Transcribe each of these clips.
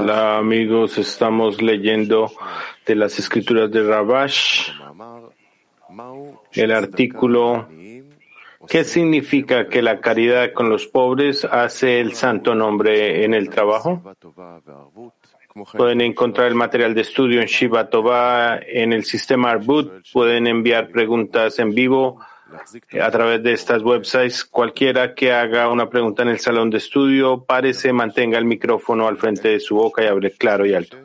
Hola amigos, estamos leyendo de las escrituras de Rabash. El artículo ¿Qué significa que la caridad con los pobres hace el santo nombre en el trabajo? Pueden encontrar el material de estudio en Shiva Tova, en el sistema Arbut, pueden enviar preguntas en vivo a través de estas websites. Cualquiera que haga una pregunta en el salón de estudio, parece mantenga el micrófono al frente de su boca y hable claro y alto.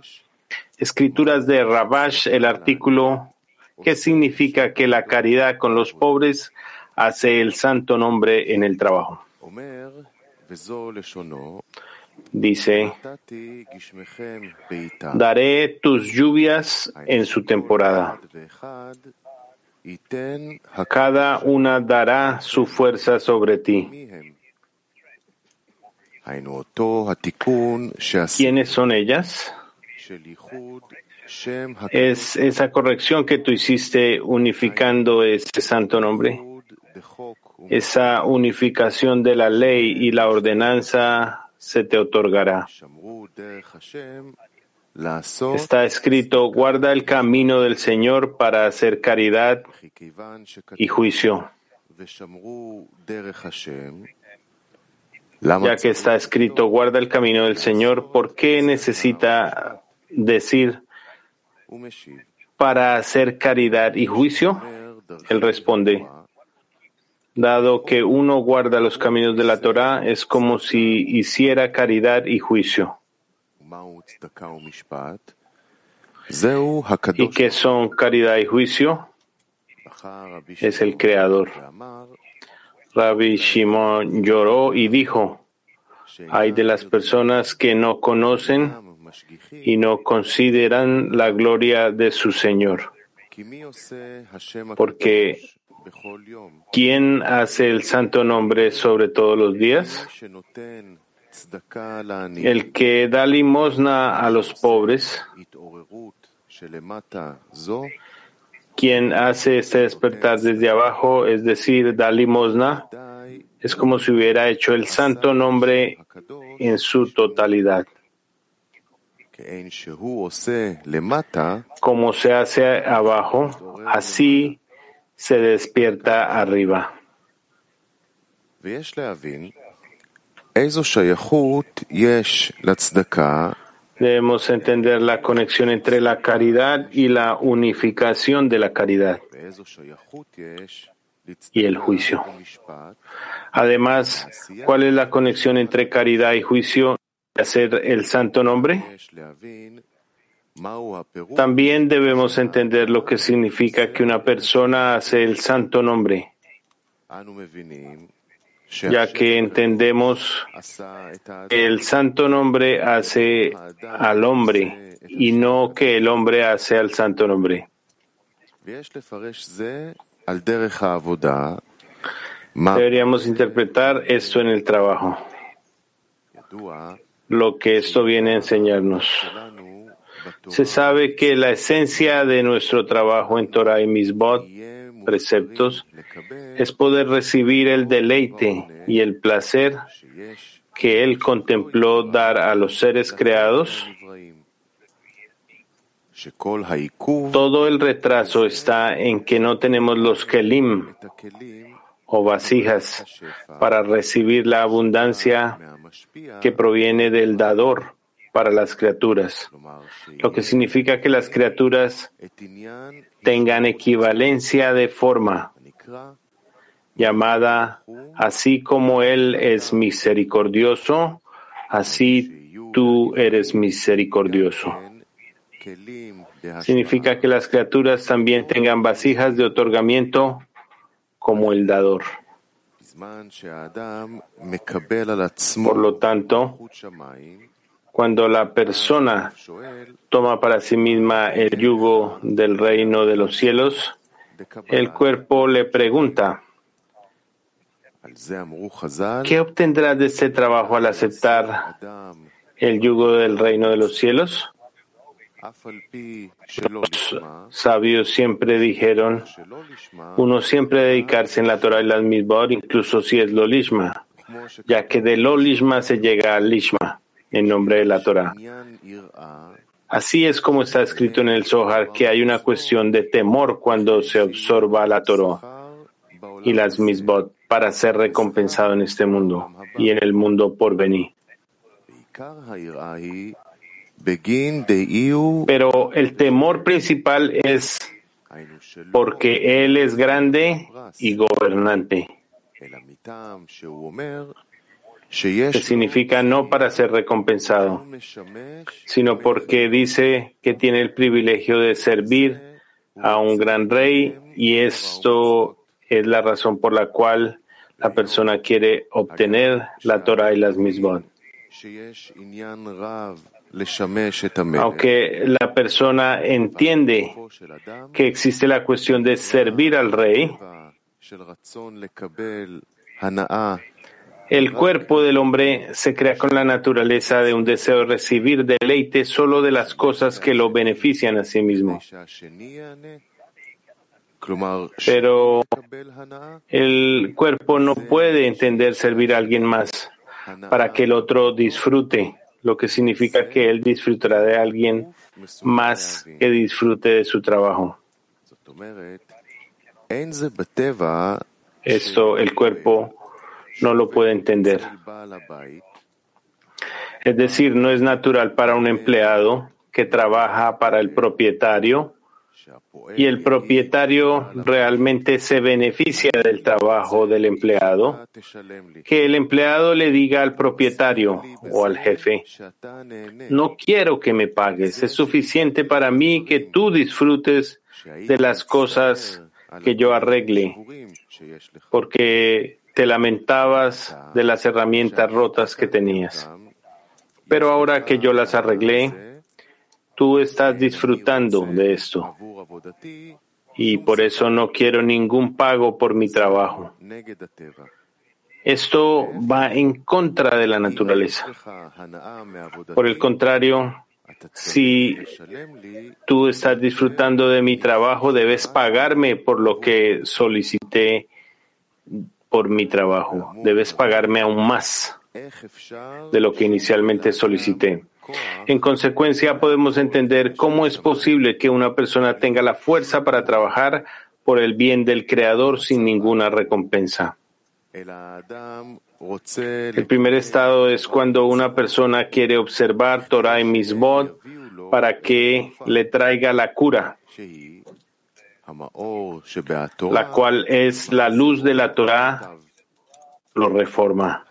Escrituras de Rabash, el artículo ¿Qué significa que la caridad con los pobres hace el santo nombre en el trabajo? Dice, daré tus lluvias en su temporada. Cada una dará su fuerza sobre ti. ¿Quiénes son ellas? Es esa corrección que tú hiciste unificando ese santo nombre. Esa unificación de la ley y la ordenanza se te otorgará. Está escrito, guarda el camino del Señor para hacer caridad y juicio. Ya que está escrito, guarda el camino del Señor, ¿por qué necesita decir para hacer caridad y juicio? Él responde, dado que uno guarda los caminos de la Torah, es como si hiciera caridad y juicio. ¿Y qué son caridad y juicio? Es el Creador. Rabbi Shimon lloró y dijo, hay de las personas que no conocen y no consideran la gloria de su Señor. Porque ¿quién hace el santo nombre sobre todos los días? El que da limosna a los pobres, quien hace este despertar desde abajo, es decir, da limosna, es como si hubiera hecho el santo nombre en su totalidad. Como se hace abajo, así se despierta arriba. Debemos entender la conexión entre la caridad y la unificación de la caridad y el juicio. Además, ¿cuál es la conexión entre caridad y juicio y hacer el santo nombre? También debemos entender lo que significa que una persona hace el santo nombre ya que entendemos que el santo nombre hace al hombre y no que el hombre hace al santo nombre. Deberíamos interpretar esto en el trabajo, lo que esto viene a enseñarnos. Se sabe que la esencia de nuestro trabajo en Torah y Misbot preceptos es poder recibir el deleite y el placer que Él contempló dar a los seres creados. Todo el retraso está en que no tenemos los kelim o vasijas para recibir la abundancia que proviene del dador para las criaturas, lo que significa que las criaturas tengan equivalencia de forma llamada así como Él es misericordioso, así tú eres misericordioso. Significa que las criaturas también tengan vasijas de otorgamiento como el dador. Por lo tanto, cuando la persona toma para sí misma el yugo del reino de los cielos, el cuerpo le pregunta, ¿qué obtendrá de este trabajo al aceptar el yugo del reino de los cielos? Los sabios siempre dijeron, uno siempre dedicarse en la Torah y las misbot, incluso si es lo lishma, ya que de lo lishma se llega al lishma, en nombre de la Torah. Así es como está escrito en el Zohar que hay una cuestión de temor cuando se absorba la Torah y las misbot para ser recompensado en este mundo y en el mundo por venir. Pero el temor principal es porque Él es grande y gobernante, que significa no para ser recompensado, sino porque dice que tiene el privilegio de servir a un gran rey y esto es la razón por la cual la persona quiere obtener la Torah y las misbot. Aunque la persona entiende que existe la cuestión de servir al rey, el cuerpo del hombre se crea con la naturaleza de un deseo de recibir deleite solo de las cosas que lo benefician a sí mismo. Pero el cuerpo no puede entender servir a alguien más para que el otro disfrute, lo que significa que él disfrutará de alguien más que disfrute de su trabajo. Esto el cuerpo no lo puede entender. Es decir, no es natural para un empleado que trabaja para el propietario y el propietario realmente se beneficia del trabajo del empleado, que el empleado le diga al propietario o al jefe, no quiero que me pagues, es suficiente para mí que tú disfrutes de las cosas que yo arregle, porque te lamentabas de las herramientas rotas que tenías. Pero ahora que yo las arreglé, tú estás disfrutando de esto y por eso no quiero ningún pago por mi trabajo. Esto va en contra de la naturaleza. Por el contrario, si tú estás disfrutando de mi trabajo, debes pagarme por lo que solicité por mi trabajo. Debes pagarme aún más de lo que inicialmente solicité. En consecuencia, podemos entender cómo es posible que una persona tenga la fuerza para trabajar por el bien del Creador sin ninguna recompensa. El primer estado es cuando una persona quiere observar Torah y Misbot para que le traiga la cura, la cual es la luz de la Torah, lo reforma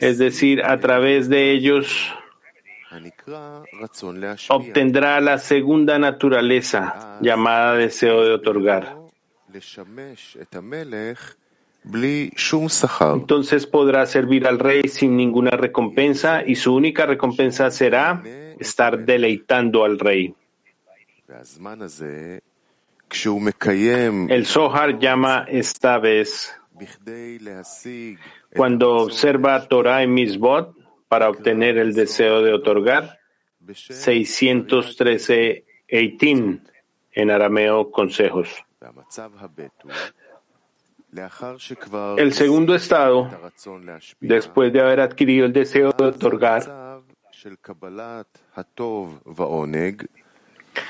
es decir, a través de ellos obtendrá la segunda naturaleza llamada deseo de otorgar. Entonces podrá servir al rey sin ninguna recompensa y su única recompensa será estar deleitando al rey. El Zohar llama esta vez cuando observa Torah y Misbot para obtener el deseo de otorgar, 613 eitin en arameo consejos. El segundo estado, después de haber adquirido el deseo de otorgar,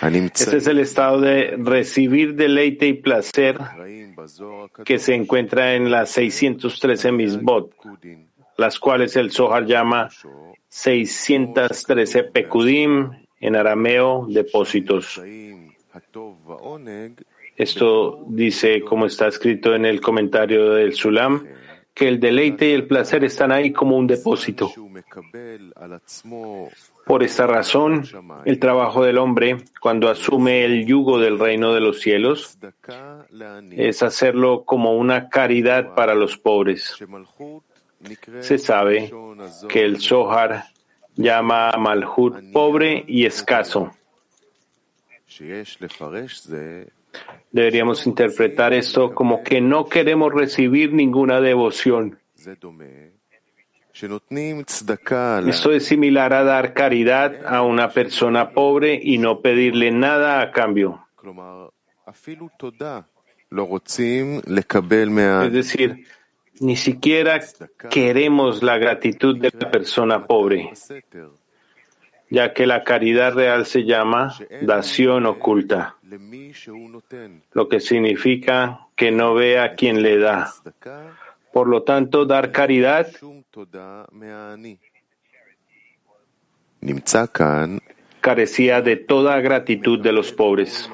este es el estado de recibir deleite y placer que se encuentra en las 613 misbot, las cuales el Zohar llama 613 pekudim, en arameo, depósitos. Esto dice, como está escrito en el comentario del Sulam, que el deleite y el placer están ahí como un depósito. Por esta razón, el trabajo del hombre, cuando asume el yugo del reino de los cielos, es hacerlo como una caridad para los pobres. Se sabe que el Zohar llama a Malhut pobre y escaso. Deberíamos interpretar esto como que no queremos recibir ninguna devoción. Esto es similar a dar caridad a una persona pobre y no pedirle nada a cambio. Es decir, Ni siquiera queremos la gratitud de la persona pobre, ya que la caridad real se llama dación oculta, lo que significa que no ve a quien le da. Por lo tanto, dar caridad carecía de toda gratitud de los pobres.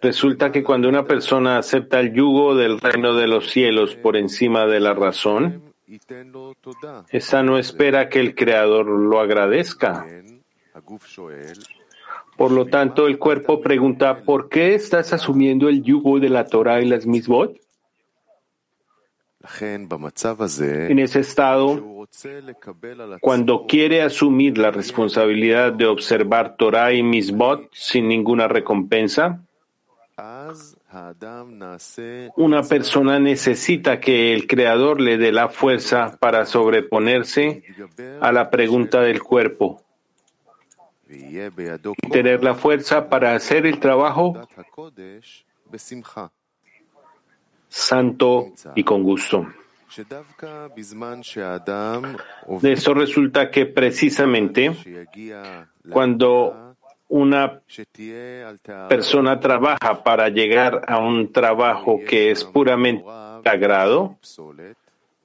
Resulta que cuando una persona acepta el yugo del reino de los cielos por encima de la razón, esa no espera que el Creador lo agradezca. Por lo tanto, el cuerpo pregunta, ¿por qué estás asumiendo el yugo de la Torah y las misbot? En ese estado, cuando quiere asumir la responsabilidad de observar Torah y Misbot sin ninguna recompensa, una persona necesita que el Creador le dé la fuerza para sobreponerse a la pregunta del cuerpo. y tener la fuerza para hacer el trabajo santo y con gusto. De eso resulta que precisamente cuando una persona trabaja para llegar a un trabajo que es puramente sagrado,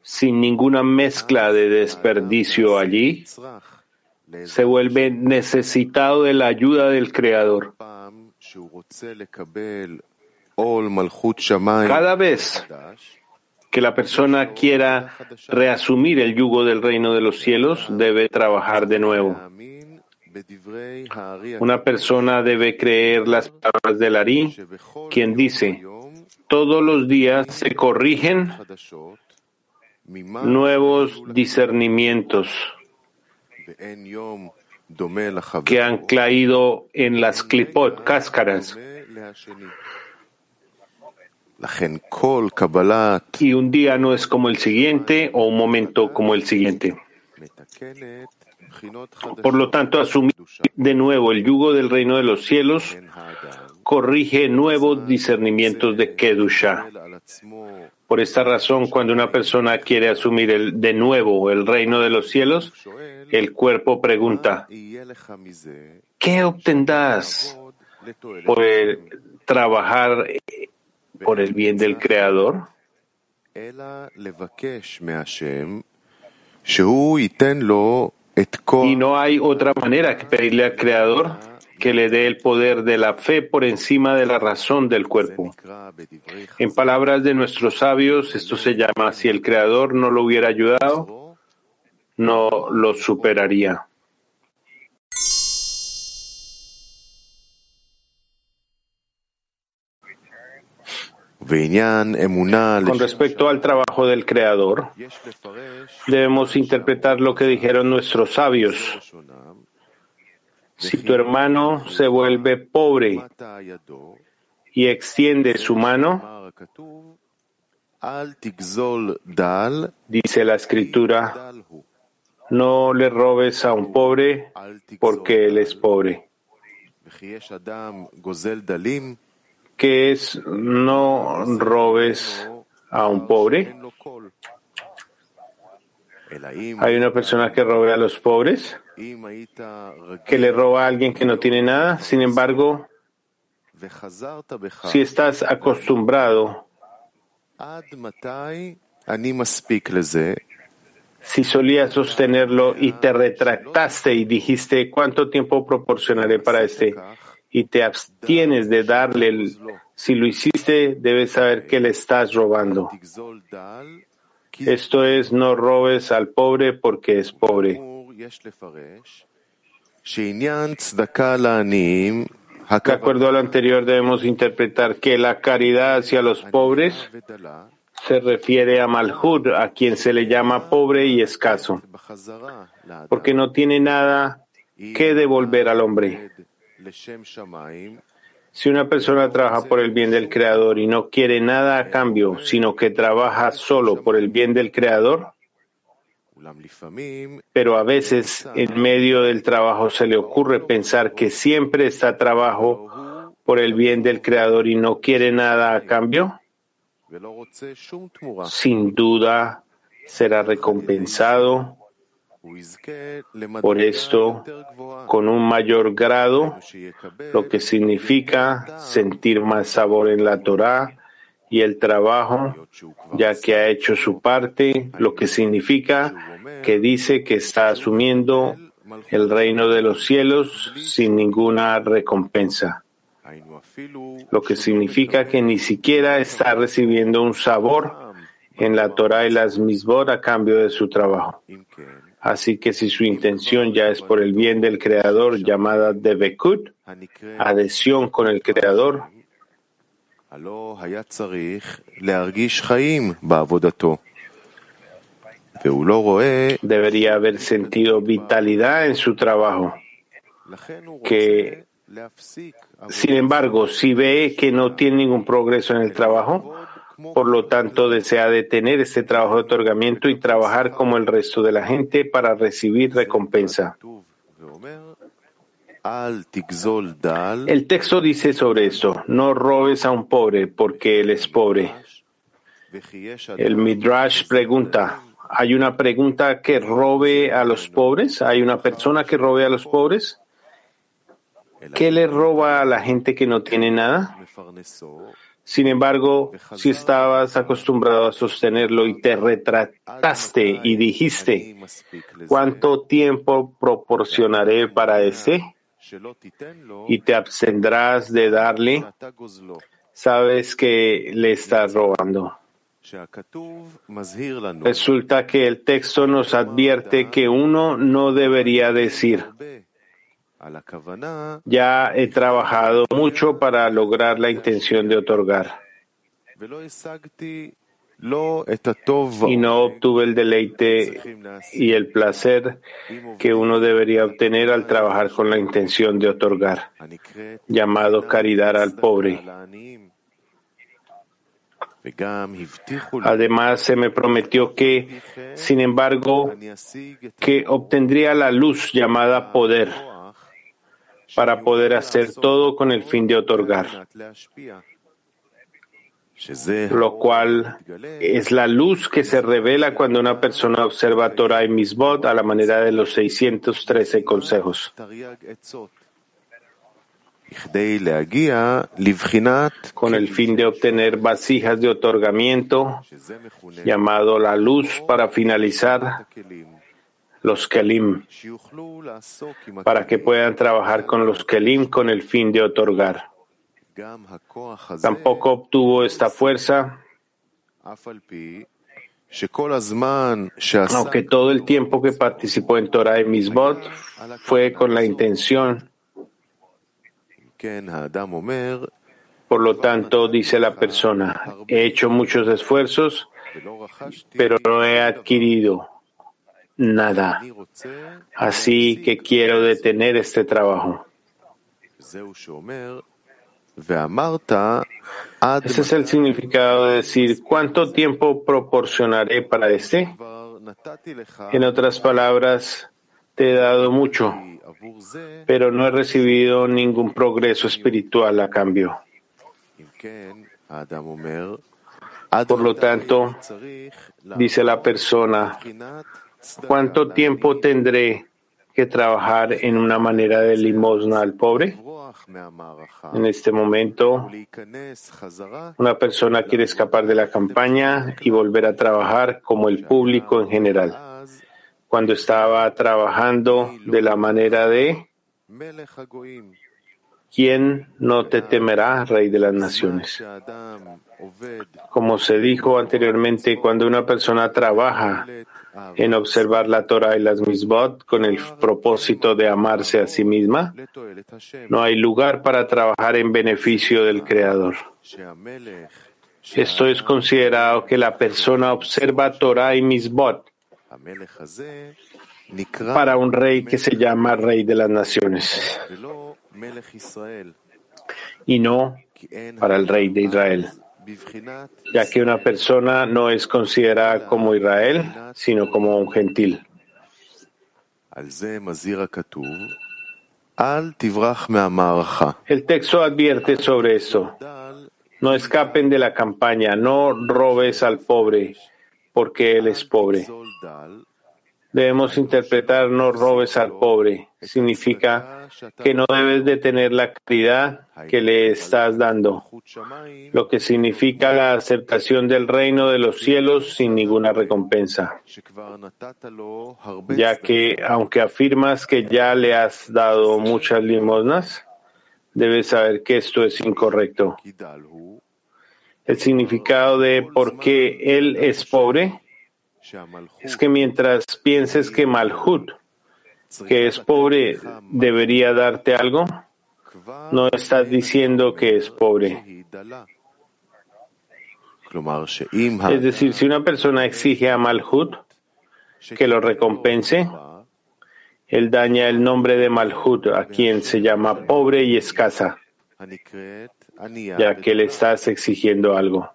sin ninguna mezcla de desperdicio allí, se vuelve necesitado de la ayuda del Creador. Cada vez que la persona quiera reasumir el yugo del reino de los cielos, debe trabajar de nuevo. Una persona debe creer las palabras del Ari, quien dice, todos los días se corrigen nuevos discernimientos que han caído en las clipot, cáscaras, y un día no es como el siguiente o un momento como el siguiente. Por lo tanto, asumir de nuevo el yugo del reino de los cielos corrige nuevos discernimientos de Kedusha. Por esta razón, cuando una persona quiere asumir el, de nuevo el reino de los cielos, el cuerpo pregunta, ¿qué obtendrás por trabajar por el bien del Creador? Y no hay otra manera que pedirle al Creador que le dé el poder de la fe por encima de la razón del cuerpo. En palabras de nuestros sabios, esto se llama, si el Creador no lo hubiera ayudado, no lo superaría. Con respecto al trabajo del Creador, debemos interpretar lo que dijeron nuestros sabios. Si tu hermano se vuelve pobre y extiende su mano, dice la escritura, no le robes a un pobre porque él es pobre que es no robes a un pobre. Hay una persona que roba a los pobres, que le roba a alguien que no tiene nada. Sin embargo, si estás acostumbrado, si solías sostenerlo y te retractaste y dijiste, ¿cuánto tiempo proporcionaré para este? Y te abstienes de darle, el, si lo hiciste, debes saber que le estás robando. Esto es, no robes al pobre porque es pobre. De acuerdo a lo anterior, debemos interpretar que la caridad hacia los pobres se refiere a Malhud, a quien se le llama pobre y escaso, porque no tiene nada que devolver al hombre. Si una persona trabaja por el bien del Creador y no quiere nada a cambio, sino que trabaja solo por el bien del Creador, pero a veces en medio del trabajo se le ocurre pensar que siempre está trabajo por el bien del Creador y no quiere nada a cambio, sin duda será recompensado por esto con un mayor grado, lo que significa sentir más sabor en la Torah y el trabajo, ya que ha hecho su parte, lo que significa que dice que está asumiendo el reino de los cielos sin ninguna recompensa, lo que significa que ni siquiera está recibiendo un sabor en la Torah y las misbot a cambio de su trabajo. Así que si su intención ya es por el bien del Creador, llamada Devekut, adhesión con el Creador, debería haber sentido vitalidad en su trabajo, que sin embargo, si ve que no tiene ningún progreso en el trabajo, por lo tanto, desea detener este trabajo de otorgamiento y trabajar como el resto de la gente para recibir recompensa. El texto dice sobre esto, no robes a un pobre porque él es pobre. El Midrash pregunta, ¿hay una pregunta que robe a los pobres? ¿Hay una persona que robe a los pobres? ¿Qué le roba a la gente que no tiene nada? Sin embargo, si estabas acostumbrado a sostenerlo y te retrataste y dijiste, ¿cuánto tiempo proporcionaré para ese? Y te abstendrás de darle, sabes que le estás robando. Resulta que el texto nos advierte que uno no debería decir, ya he trabajado mucho para lograr la intención de otorgar. Y no obtuve el deleite y el placer que uno debería obtener al trabajar con la intención de otorgar, llamado caridad al pobre. Además, se me prometió que, sin embargo, que obtendría la luz llamada poder para poder hacer todo con el fin de otorgar, lo cual es la luz que se revela cuando una persona observa Torah y Misbot a la manera de los 613 consejos. Con el fin de obtener vasijas de otorgamiento, llamado la luz, para finalizar los Kelim, para que puedan trabajar con los Kelim con el fin de otorgar. Tampoco obtuvo esta fuerza, aunque todo el tiempo que participó en Torah y Misbot fue con la intención. Por lo tanto, dice la persona, he hecho muchos esfuerzos, pero no he adquirido nada. Así que quiero detener este trabajo. Ese es el significado de decir, ¿cuánto tiempo proporcionaré para este? En otras palabras, te he dado mucho, pero no he recibido ningún progreso espiritual a cambio. Por lo tanto, dice la persona, ¿Cuánto tiempo tendré que trabajar en una manera de limosna al pobre? En este momento, una persona quiere escapar de la campaña y volver a trabajar como el público en general. Cuando estaba trabajando de la manera de ¿Quién no te temerá, Rey de las Naciones? Como se dijo anteriormente, cuando una persona trabaja en observar la Torah y las misbot con el propósito de amarse a sí misma, no hay lugar para trabajar en beneficio del Creador. Esto es considerado que la persona observa Torah y misbot para un rey que se llama Rey de las Naciones y no para el Rey de Israel ya que una persona no es considerada como Israel, sino como un gentil. El texto advierte sobre esto. No escapen de la campaña, no robes al pobre, porque él es pobre. Debemos interpretar no robes al pobre. Significa que no debes de tener la caridad que le estás dando, lo que significa la aceptación del reino de los cielos sin ninguna recompensa, ya que aunque afirmas que ya le has dado muchas limosnas, debes saber que esto es incorrecto. El significado de por qué él es pobre es que mientras pienses que Malhut, que es pobre, debería darte algo, no estás diciendo que es pobre. Es decir, si una persona exige a Malhut que lo recompense, él daña el nombre de Malhut, a quien se llama pobre y escasa, ya que le estás exigiendo algo.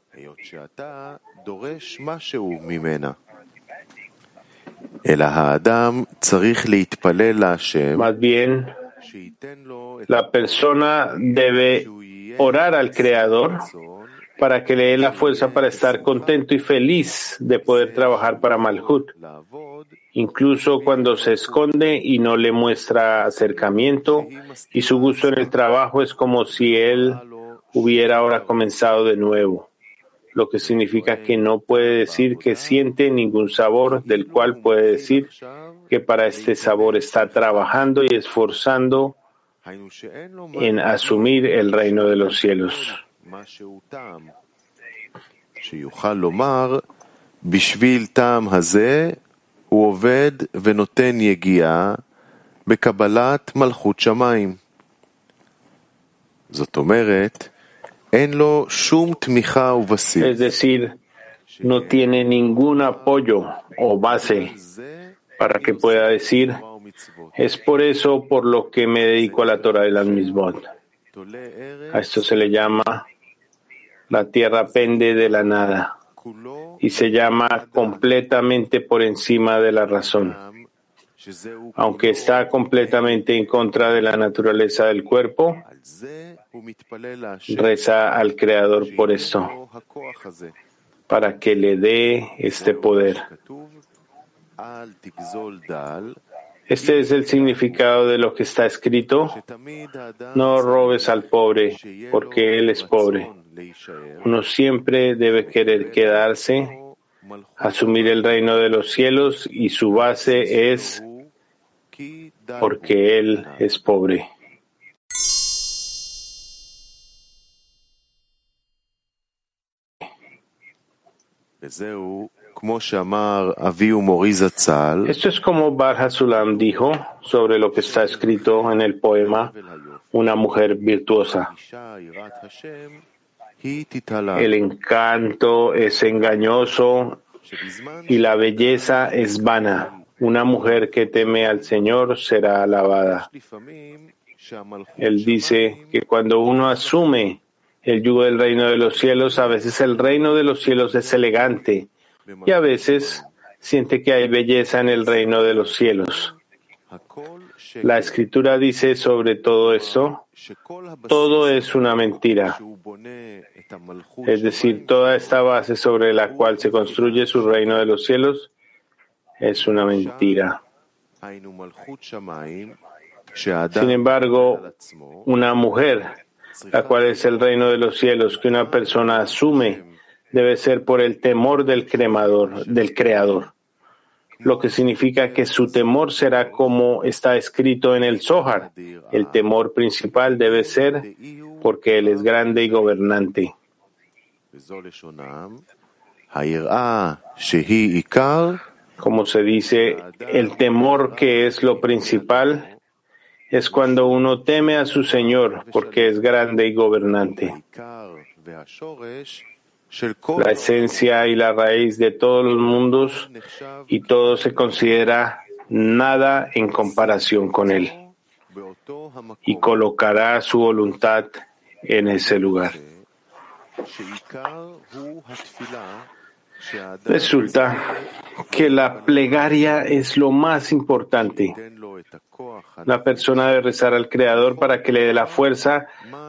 Más bien, la persona debe orar al Creador para que le dé la fuerza para estar contento y feliz de poder trabajar para Malhut, incluso cuando se esconde y no le muestra acercamiento, y su gusto en el trabajo es como si él hubiera ahora comenzado de nuevo lo que significa que no puede decir que siente ningún sabor, del cual puede decir que para este sabor está trabajando y esforzando en asumir el reino de los cielos. Es decir, no tiene ningún apoyo o base para que pueda decir, es por eso por lo que me dedico a la Torah de las Misbot. A esto se le llama la tierra pende de la nada y se llama completamente por encima de la razón. Aunque está completamente en contra de la naturaleza del cuerpo, Reza al Creador por esto, para que le dé este poder. Este es el significado de lo que está escrito. No robes al pobre, porque él es pobre. Uno siempre debe querer quedarse, asumir el reino de los cielos y su base es porque él es pobre. Esto es como Bar Hasulam dijo sobre lo que está escrito en el poema Una mujer virtuosa. El encanto es engañoso y la belleza es vana. Una mujer que teme al Señor será alabada. Él dice que cuando uno asume el yugo del reino de los cielos, a veces el reino de los cielos es elegante y a veces siente que hay belleza en el reino de los cielos. La escritura dice sobre todo esto, todo es una mentira. Es decir, toda esta base sobre la cual se construye su reino de los cielos es una mentira. Sin embargo, una mujer la cual es el reino de los cielos que una persona asume, debe ser por el temor del cremador, del creador. Lo que significa que su temor será como está escrito en el Zohar. El temor principal debe ser porque Él es grande y gobernante. Como se dice, el temor que es lo principal es cuando uno teme a su Señor porque es grande y gobernante. La esencia y la raíz de todos los mundos y todo se considera nada en comparación con Él y colocará su voluntad en ese lugar. Resulta que la plegaria es lo más importante La persona debe rezar al Creador para que le dé la fuerza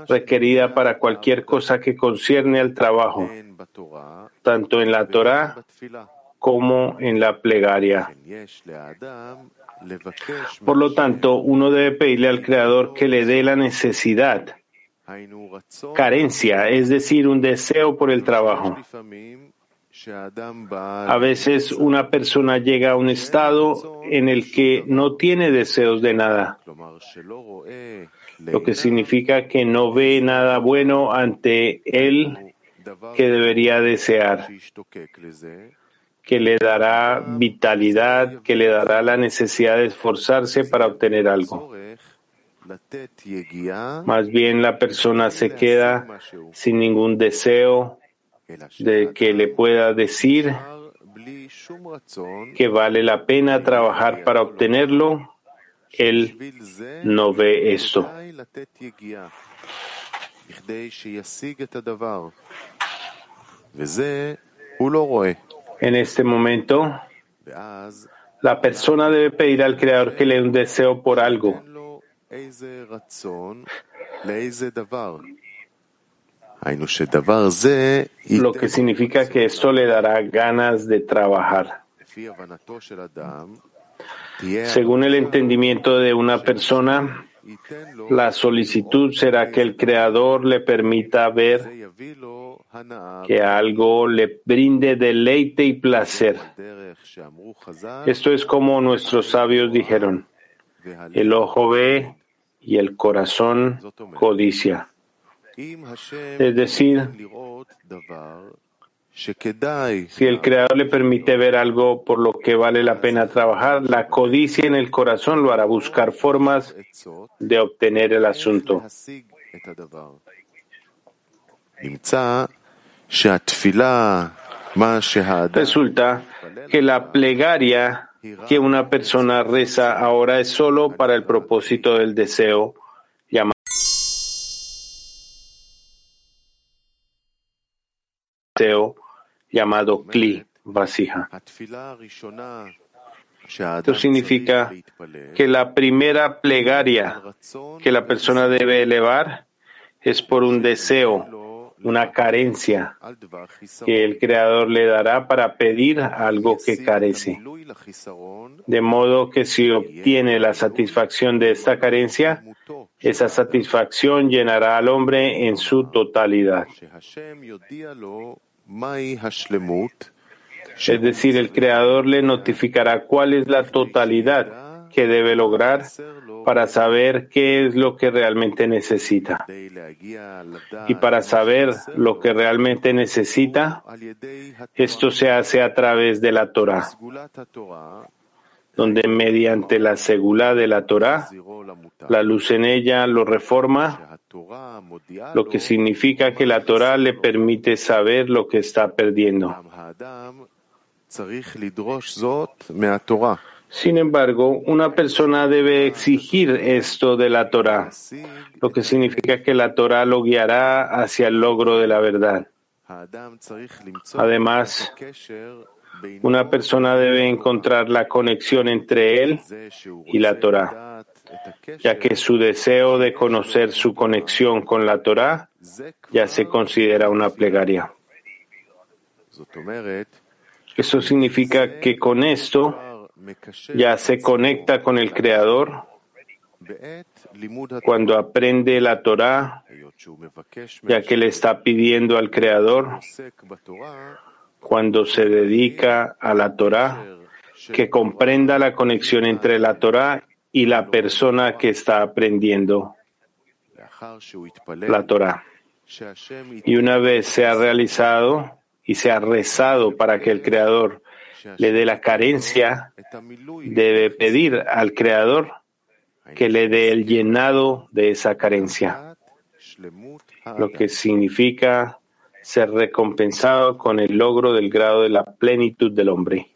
requerida para cualquier cosa que concierne al trabajo, tanto en la Torah como en la plegaria. Por lo tanto, uno debe pedirle al Creador que le dé la necesidad, carencia, es decir, un deseo por el trabajo. A veces una persona llega a un estado en el que no tiene deseos de nada, lo que significa que no ve nada bueno ante él que debería desear, que le dará vitalidad, que le dará la necesidad de esforzarse para obtener algo. Más bien la persona se queda sin ningún deseo de que le pueda decir que vale la pena trabajar para obtenerlo, él no ve esto. En este momento, la persona debe pedir al Creador que le dé un deseo por algo. Lo que significa que esto le dará ganas de trabajar. Según el entendimiento de una persona, la solicitud será que el Creador le permita ver que algo le brinde deleite y placer. Esto es como nuestros sabios dijeron, el ojo ve y el corazón codicia. Es decir, si el Creador le permite ver algo por lo que vale la pena trabajar, la codicia en el corazón lo hará buscar formas de obtener el asunto. Resulta que la plegaria que una persona reza ahora es solo para el propósito del deseo llamado Kli, vasija. Esto significa que la primera plegaria que la persona debe elevar es por un deseo, una carencia que el Creador le dará para pedir algo que carece. De modo que si obtiene la satisfacción de esta carencia, esa satisfacción llenará al hombre en su totalidad. Es decir, el Creador le notificará cuál es la totalidad que debe lograr para saber qué es lo que realmente necesita. Y para saber lo que realmente necesita, esto se hace a través de la Torah, donde mediante la segula de la Torah, la luz en ella lo reforma lo que significa que la Torah le permite saber lo que está perdiendo. Sin embargo, una persona debe exigir esto de la Torah, lo que significa que la Torah lo guiará hacia el logro de la verdad. Además, una persona debe encontrar la conexión entre él y la Torah ya que su deseo de conocer su conexión con la Torah ya se considera una plegaria. Eso significa que con esto ya se conecta con el Creador cuando aprende la Torah, ya que le está pidiendo al Creador, cuando se dedica a la Torah, que comprenda la conexión entre la Torah y la persona que está aprendiendo la Torah. Y una vez se ha realizado y se ha rezado para que el Creador le dé la carencia, debe pedir al Creador que le dé el llenado de esa carencia, lo que significa ser recompensado con el logro del grado de la plenitud del hombre.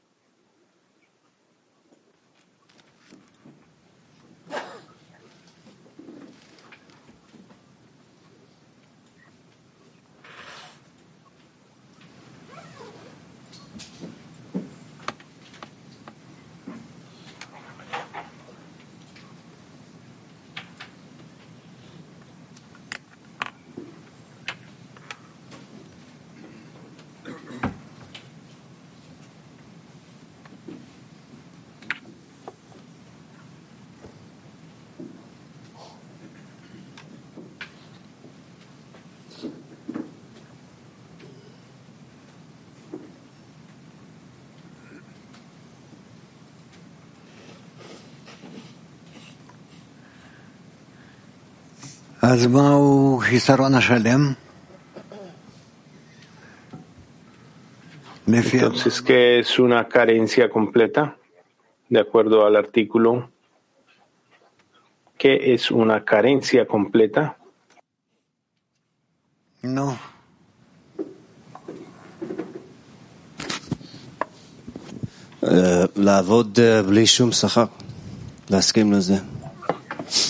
Entonces, ¿qué es una carencia completa? De acuerdo al artículo, ¿qué es una carencia completa? No.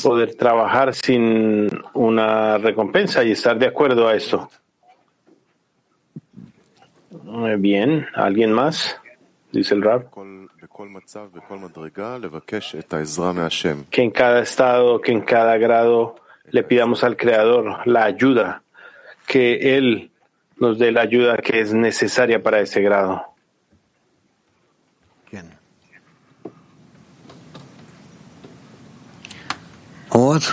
Poder trabajar sin una recompensa y estar de acuerdo a esto. Muy bien, ¿alguien más? Dice el Rab. Que en cada estado, que en cada grado le pidamos al Creador la ayuda, que Él nos dé la ayuda que es necesaria para ese grado. Was?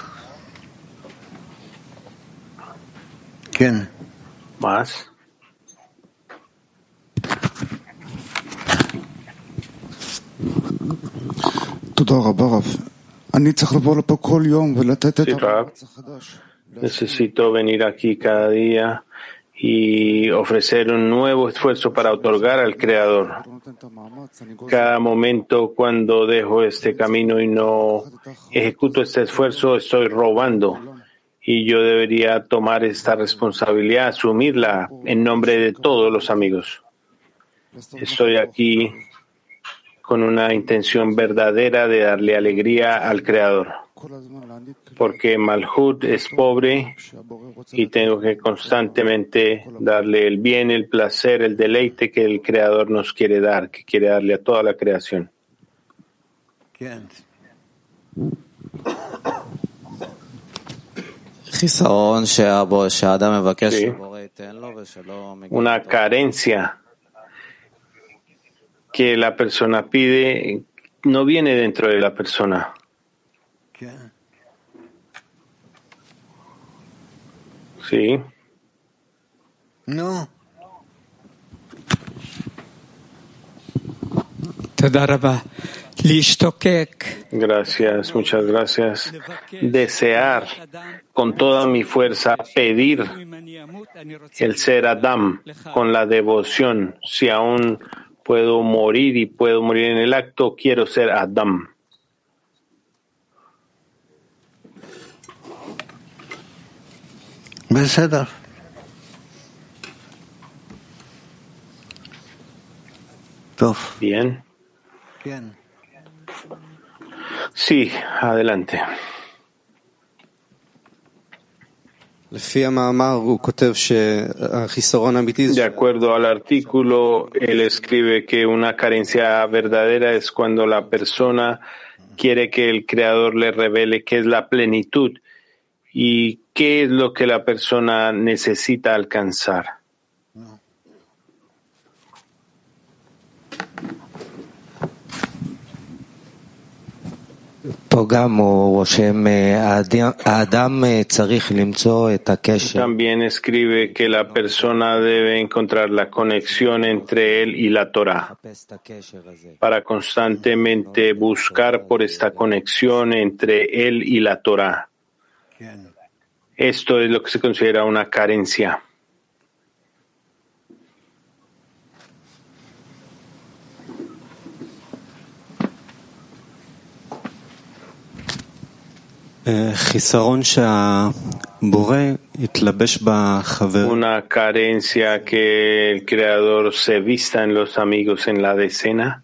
תודה רבה רב. אני צריך לבוא לפה כל יום ולתת את... Necesito venir aquí cada día y ofrecer un nuevo esfuerzo para otorgar al Creador. Cada momento cuando dejo este camino y no ejecuto este esfuerzo, estoy robando. Y yo debería tomar esta responsabilidad, asumirla en nombre de todos los amigos. Estoy aquí con una intención verdadera de darle alegría al Creador. Porque Malhut es pobre y tengo que constantemente darle el bien, el placer, el deleite que el Creador nos quiere dar, que quiere darle a toda la creación. Una carencia que la persona pide no viene dentro de la persona. Sí. No. Gracias, muchas gracias. Desear con toda mi fuerza pedir el ser Adam con la devoción, si aún puedo morir y puedo morir en el acto, quiero ser Adam. Bien. Sí, adelante. De acuerdo al artículo, él escribe que una carencia verdadera es cuando la persona quiere que el Creador le revele qué es la plenitud y qué es lo que la persona necesita alcanzar. También escribe que la persona debe encontrar la conexión entre él y la Torah para constantemente buscar por esta conexión entre él y la Torah. Esto es lo que se considera una carencia. Una carencia que el Creador se vista en los amigos en la decena.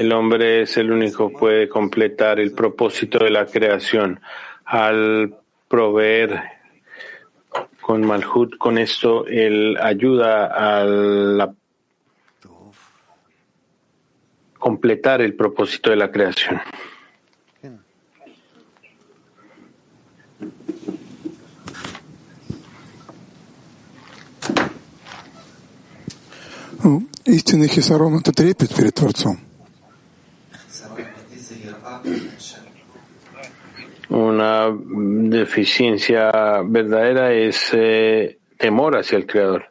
El hombre es el único que puede completar el propósito de la creación al proveer con Malhut, con esto él ayuda a completar el propósito de la creación. Истинный хисарон — это трепет перед Творцом. Una deficiencia verdadera es eh, temor hacia el Creador.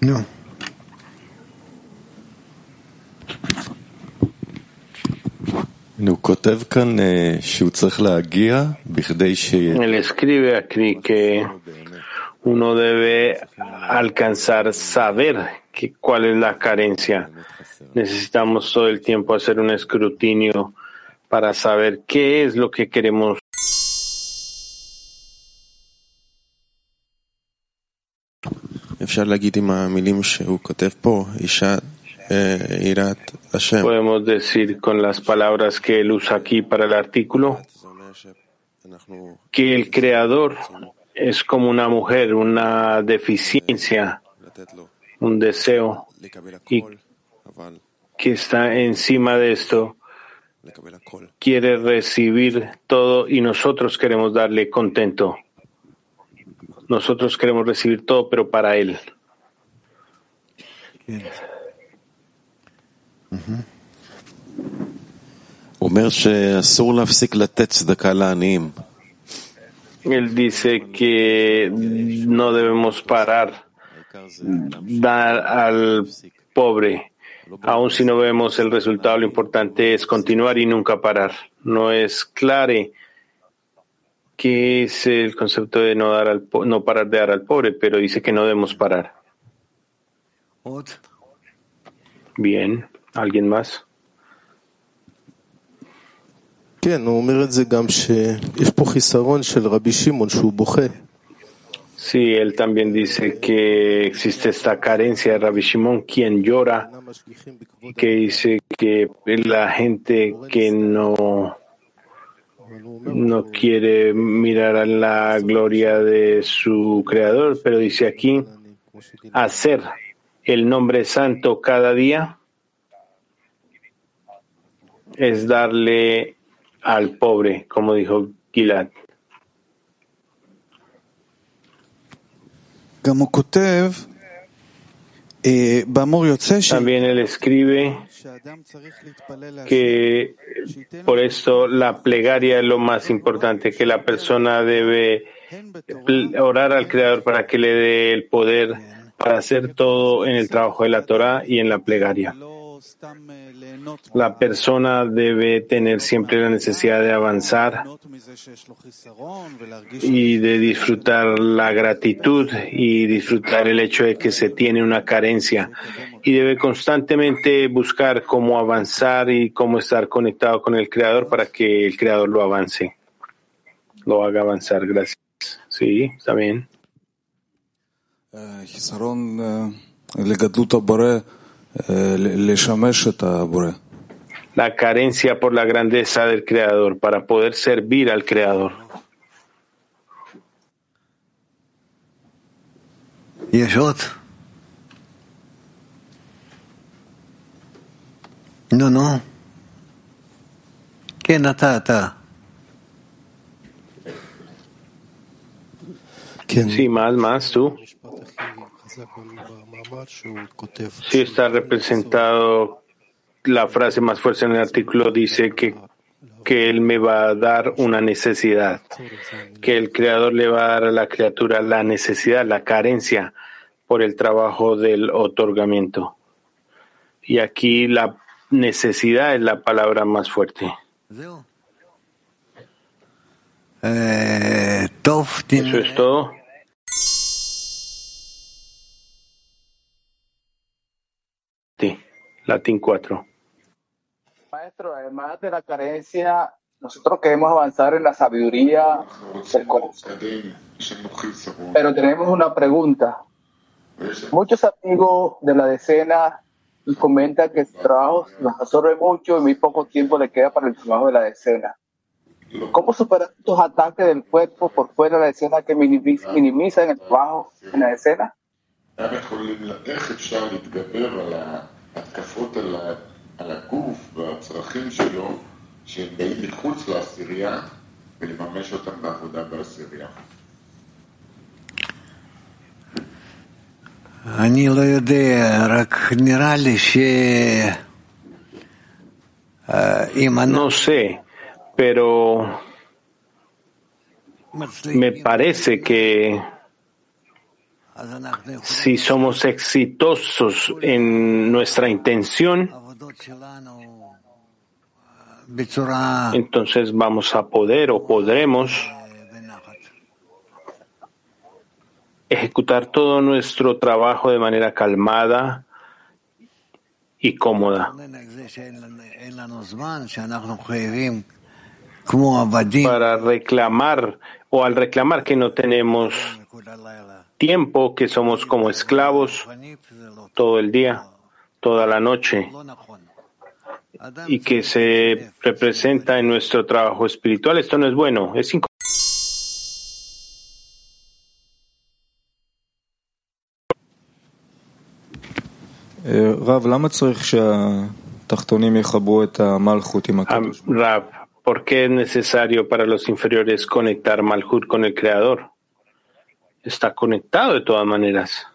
No. Él escribe aquí que uno debe alcanzar, saber que, cuál es la carencia. Necesitamos todo el tiempo hacer un escrutinio para saber qué es lo que queremos. Podemos decir con las palabras que él usa aquí para el artículo que el creador es como una mujer, una deficiencia, un deseo y que está encima de esto quiere recibir todo y nosotros queremos darle contento. Nosotros queremos recibir todo, pero para él. Él dice que no debemos parar, dar al pobre. Aun si no vemos el resultado, lo importante es continuar y nunca parar. No es claro qué es el concepto de no, dar al, no parar de dar al pobre, pero dice que no debemos parar. Bien. ¿Alguien más? Sí, él también dice que existe esta carencia de Rabbi Shimon, quien llora, que dice que la gente que no, no quiere mirar a la gloria de su creador, pero dice aquí, hacer el nombre santo cada día es darle al pobre, como dijo Gilad. También él escribe que por esto la plegaria es lo más importante, que la persona debe orar al Creador para que le dé el poder para hacer todo en el trabajo de la Torah y en la plegaria. La persona debe tener siempre la necesidad de avanzar y de disfrutar la gratitud y disfrutar el hecho de que se tiene una carencia y debe constantemente buscar cómo avanzar y cómo estar conectado con el Creador para que el Creador lo avance, lo haga avanzar. Gracias. Sí, está bien. La carencia por la grandeza del Creador para poder servir al Creador. No, no. ¿Qué Sí, más, más, tú. Sí está representado la frase más fuerte en el artículo dice que, que él me va a dar una necesidad, que el creador le va a dar a la criatura la necesidad, la carencia por el trabajo del otorgamiento. Y aquí la necesidad es la palabra más fuerte. Eh, Eso es todo. Latín 4. Maestro, además de la carencia, nosotros queremos avanzar en la sabiduría del corazón. Pero tenemos una pregunta. Muchos amigos de la decena comentan que su trabajo nos absorbe mucho y muy poco tiempo le queda para el trabajo de la decena. ¿Cómo superar estos ataques del cuerpo por fuera de la decena que minimizan el trabajo en la decena? התקפות על, על הגוף והצרכים שלו שהם באים מחוץ לעשירייה ולממש אותם בעבודה בעשירייה. No sé, pero me parece que si somos exitosos en nuestra intención, entonces vamos a poder o podremos ejecutar todo nuestro trabajo de manera calmada y cómoda. Para reclamar o al reclamar que no tenemos tiempo, que somos como esclavos todo el día, toda la noche, y que se representa en nuestro trabajo espiritual. Esto no es bueno, es Rav, ¿por qué es necesario para los inferiores conectar Malhut con el Creador? Está conectado de todas maneras.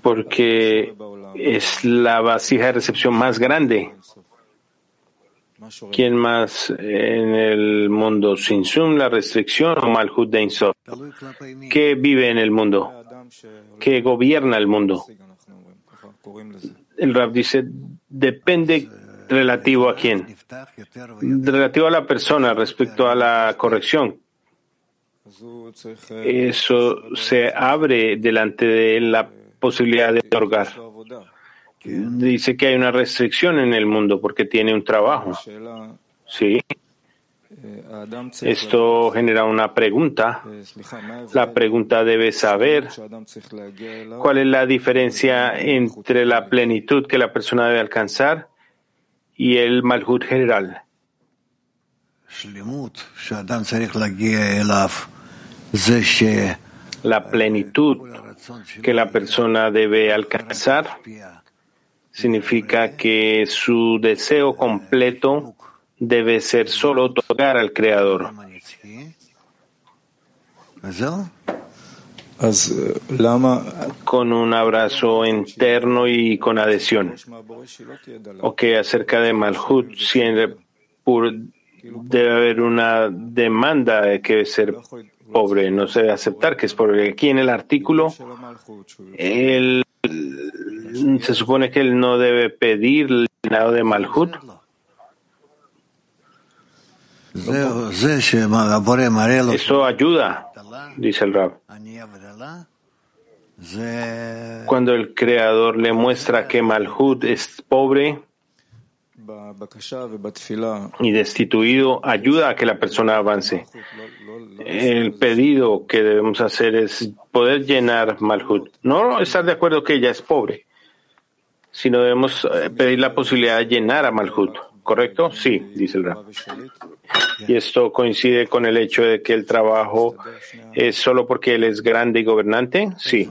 Porque es la vasija de recepción más grande. ¿Quién más en el mundo? Sin Zoom, la restricción o Malhut de Insof? ¿Qué vive en el mundo? ¿Qué gobierna el mundo? El Rab dice, depende relativo a quién. Relativo a la persona respecto a la corrección. Eso se abre delante de la posibilidad de otorgar dice que hay una restricción en el mundo porque tiene un trabajo. Sí. Esto genera una pregunta. La pregunta debe saber cuál es la diferencia entre la plenitud que la persona debe alcanzar y el malhut general. La plenitud que la persona debe alcanzar significa que su deseo completo debe ser solo tocar al Creador. Con un abrazo interno y con adhesión. Ok, acerca de Malhut, debe haber una demanda de que ser pobre, no se debe aceptar que es pobre. Aquí en el artículo, el se supone que él no debe pedir el de Malhut. Esto ayuda, dice el Rab. Cuando el Creador le muestra que Malhut es pobre y destituido, ayuda a que la persona avance. El pedido que debemos hacer es poder llenar Malhut. No estar de acuerdo que ella es pobre sino debemos eh, pedir la posibilidad de llenar a Malhut. ¿Correcto? Sí, dice el Rab. Y esto coincide con el hecho de que el trabajo es solo porque él es grande y gobernante. Sí.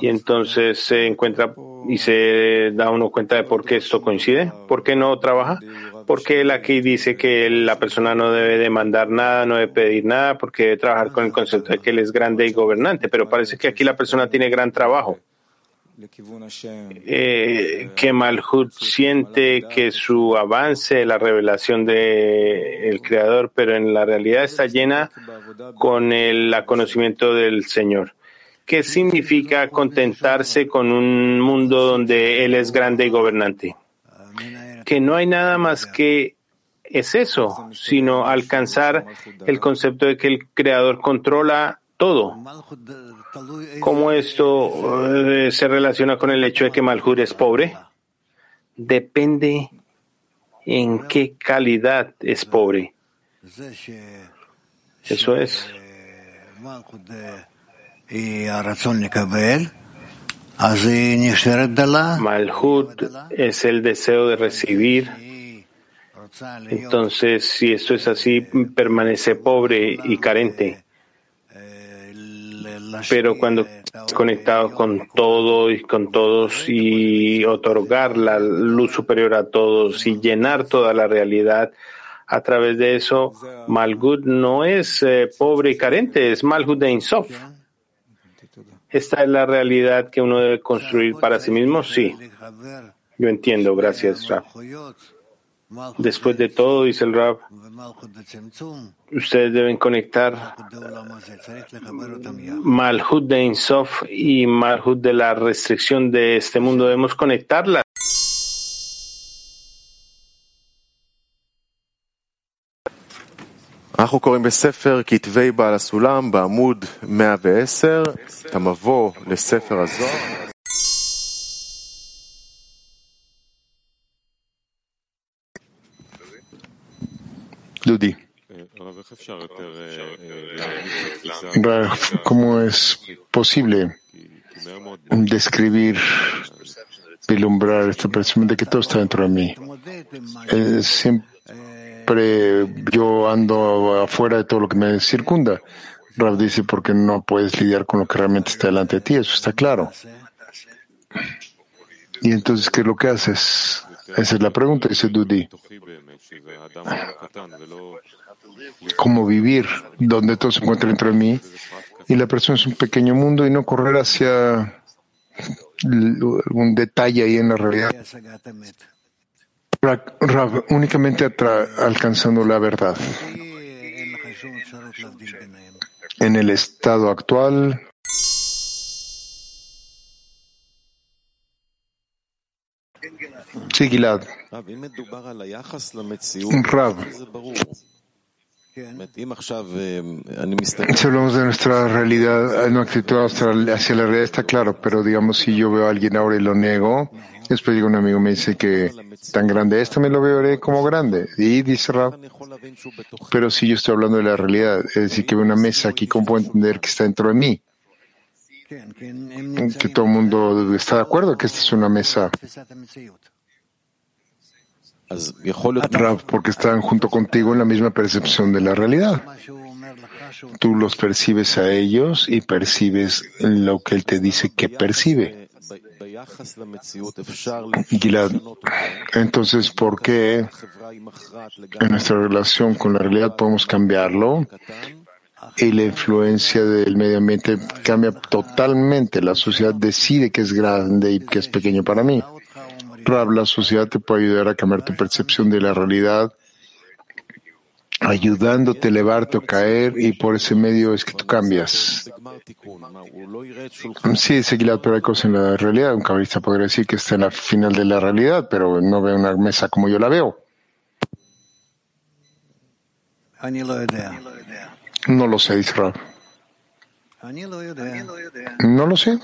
Y entonces se encuentra y se da uno cuenta de por qué esto coincide. ¿Por qué no trabaja? Porque él aquí dice que la persona no debe demandar nada, no debe pedir nada, porque debe trabajar con el concepto de que él es grande y gobernante. Pero parece que aquí la persona tiene gran trabajo eh, que Malhut siente que su avance, la revelación del Creador, pero en la realidad está llena con el conocimiento del Señor. ¿Qué significa contentarse con un mundo donde Él es grande y gobernante? Que no hay nada más que es eso, sino alcanzar el concepto de que el Creador controla todo. ¿Cómo esto eh, se relaciona con el hecho de que Malhut es pobre? Depende en qué calidad es pobre. Eso es. Malhut es el deseo de recibir. Entonces, si esto es así, permanece pobre y carente. Pero cuando conectado con todo y con todos y otorgar la luz superior a todos y llenar toda la realidad A través de eso, Malgut no es eh, pobre y carente, es Malgut de Insof. ¿Esta es la realidad que uno debe construir para sí mismo? Sí. Yo entiendo, gracias, Rab. Después de todo, dice el Rab, ustedes deben conectar Malhut de Insof y Malhut de la restricción de este mundo. Debemos conectarlas. אנחנו קוראים בספר כתבי בעל הסולם בעמוד 110, המבוא לספר הזוהר. Ludi. ¿Cómo es posible describir, vislumbrar esta percepción de que todo está dentro de mí? Siempre yo ando afuera de todo lo que me circunda. Rav dice, porque no puedes lidiar con lo que realmente está delante de ti, eso está claro. Y entonces, ¿qué es lo que haces? Esa es la pregunta, dice Dudi. ¿Cómo vivir donde todo se encuentra dentro de mí? Y la persona es un pequeño mundo y no correr hacia un detalle ahí en la realidad. únicamente alcanzando la verdad. En el estado actual, Sí, Gilad. Rab. Si hablamos de nuestra realidad, una actitud hacia la realidad está claro, pero digamos si yo veo a alguien ahora y lo niego, después llega un amigo me dice que tan grande esto me lo veré como grande. Y dice Rab, pero si yo estoy hablando de la realidad, es decir, que veo una mesa aquí, ¿cómo puedo entender que está dentro de mí? Que todo el mundo está de acuerdo que esta es una mesa porque están junto contigo en la misma percepción de la realidad. Tú los percibes a ellos y percibes lo que él te dice que percibe. Gilad, entonces, ¿por qué en nuestra relación con la realidad podemos cambiarlo? Y la influencia del medio ambiente cambia totalmente. La sociedad decide que es grande y que es pequeño para mí la sociedad te puede ayudar a cambiar tu percepción de la realidad, ayudándote a elevarte o caer, y por ese medio es que tú cambias. Sí, Seguilad, pero hay cosas en la realidad. Un cabalista podría decir que está en la final de la realidad, pero no ve una mesa como yo la veo. No lo sé, dice No lo sé.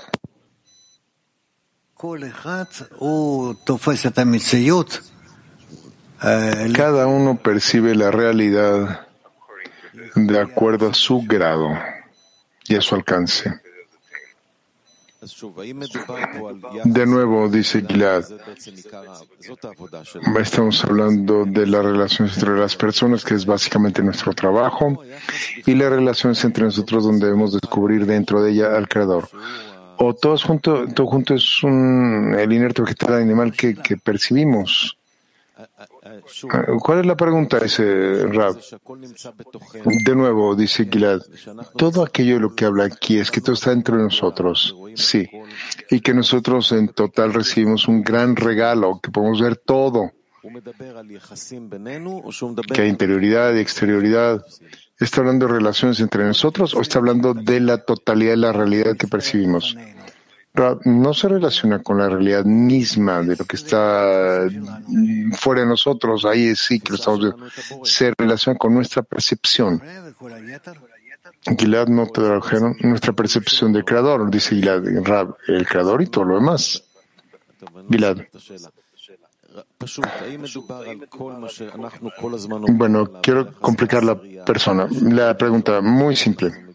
Cada uno percibe la realidad de acuerdo a su grado y a su alcance. De nuevo, dice Gilad, estamos hablando de las relaciones entre las personas, que es básicamente nuestro trabajo, y las relaciones entre nosotros donde debemos descubrir dentro de ella al Creador o todos juntos, todo junto es un, el inerte vegetal animal que, que percibimos. ¿Cuál es la pregunta, ese Rab? De nuevo, dice Gilad, todo aquello de lo que habla aquí es que todo está dentro de nosotros, sí, y que nosotros en total recibimos un gran regalo, que podemos ver todo, que hay interioridad y exterioridad, ¿Está hablando de relaciones entre nosotros o está hablando de la totalidad de la realidad que percibimos? No se relaciona con la realidad misma de lo que está fuera de nosotros, ahí sí que lo estamos viendo. Se relaciona con nuestra percepción. Gilad no trajeron nuestra percepción del creador, dice Gilad, el creador y todo lo demás. Gilad. Bueno, quiero complicar la persona. La pregunta muy simple.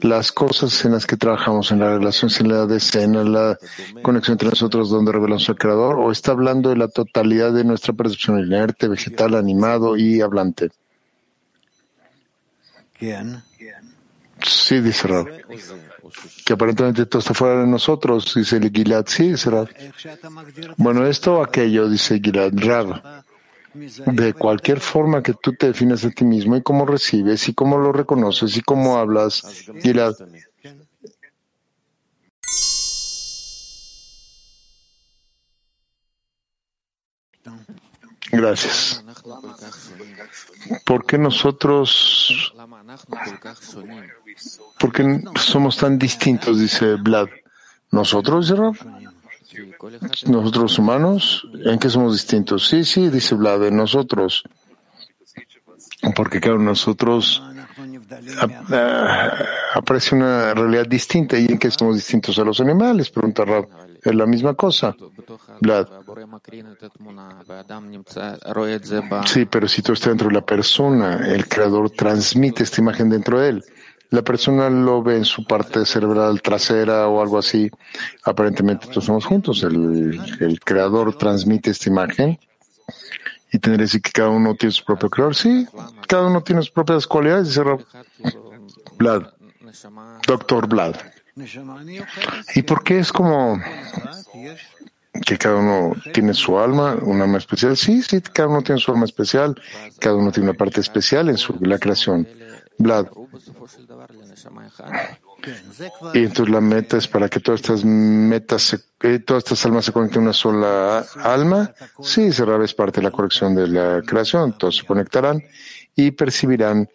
Las cosas en las que trabajamos, en la relación en la decena, en la conexión entre nosotros, donde revelamos al Creador, o está hablando de la totalidad de nuestra percepción inerte, vegetal, animado y hablante. Sí, dice Rab. Que aparentemente todo está fuera de nosotros, dice el Gilad. Sí, dice Rab. Bueno, esto o aquello, dice Gilad. Rab. De cualquier forma que tú te definas a ti mismo y cómo recibes y cómo lo reconoces y cómo hablas. Y la, Gracias. ¿Por qué nosotros, por qué somos tan distintos? Dice Vlad. ¿Nosotros, Rab? ¿Nosotros humanos? ¿En qué somos distintos? Sí, sí, dice Vlad, en nosotros. Porque claro, nosotros aparece una realidad distinta y en qué somos distintos a los animales, pregunta Rab. Es la misma cosa. Vlad. Sí, pero si tú estás dentro de la persona, el creador transmite esta imagen dentro de él. La persona lo ve en su parte cerebral trasera o algo así. Aparentemente todos estamos juntos. El, creador transmite esta imagen. Y tendría que decir que cada uno tiene su propio creador. Sí, cada uno tiene sus propias cualidades, dice Vlad. Doctor Vlad. ¿Y por qué es como que cada uno tiene su alma, un alma especial? Sí, sí, cada uno tiene su alma especial, cada uno tiene una parte especial en su, la creación. Y entonces la meta es para que todas estas metas, eh, todas estas almas se conecten a una sola alma. Sí, cerrar es parte de la corrección de la creación. Todos se conectarán y percibirán